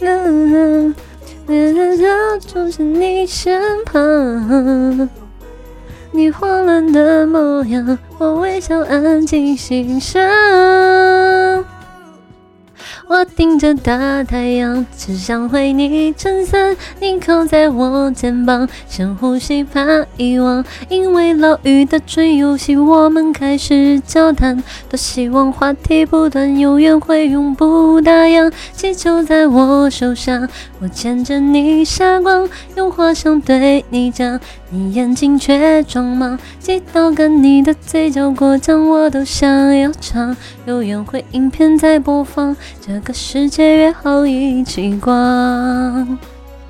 嗯，就在你身旁。你慌乱的模样，我微笑安静欣赏。我盯着大太阳，只想为你撑伞。你靠在我肩膀，深呼吸怕遗忘。因为老雨的追游戏，我们开始交谈。多希望话题不断，永远会永不打烊。气球在我手上，我牵着你下光，用话想对你讲，你眼睛却装忙。激到跟你的嘴角过奖，我都想要唱。有缘会影片在播放。这个世界约好一起逛。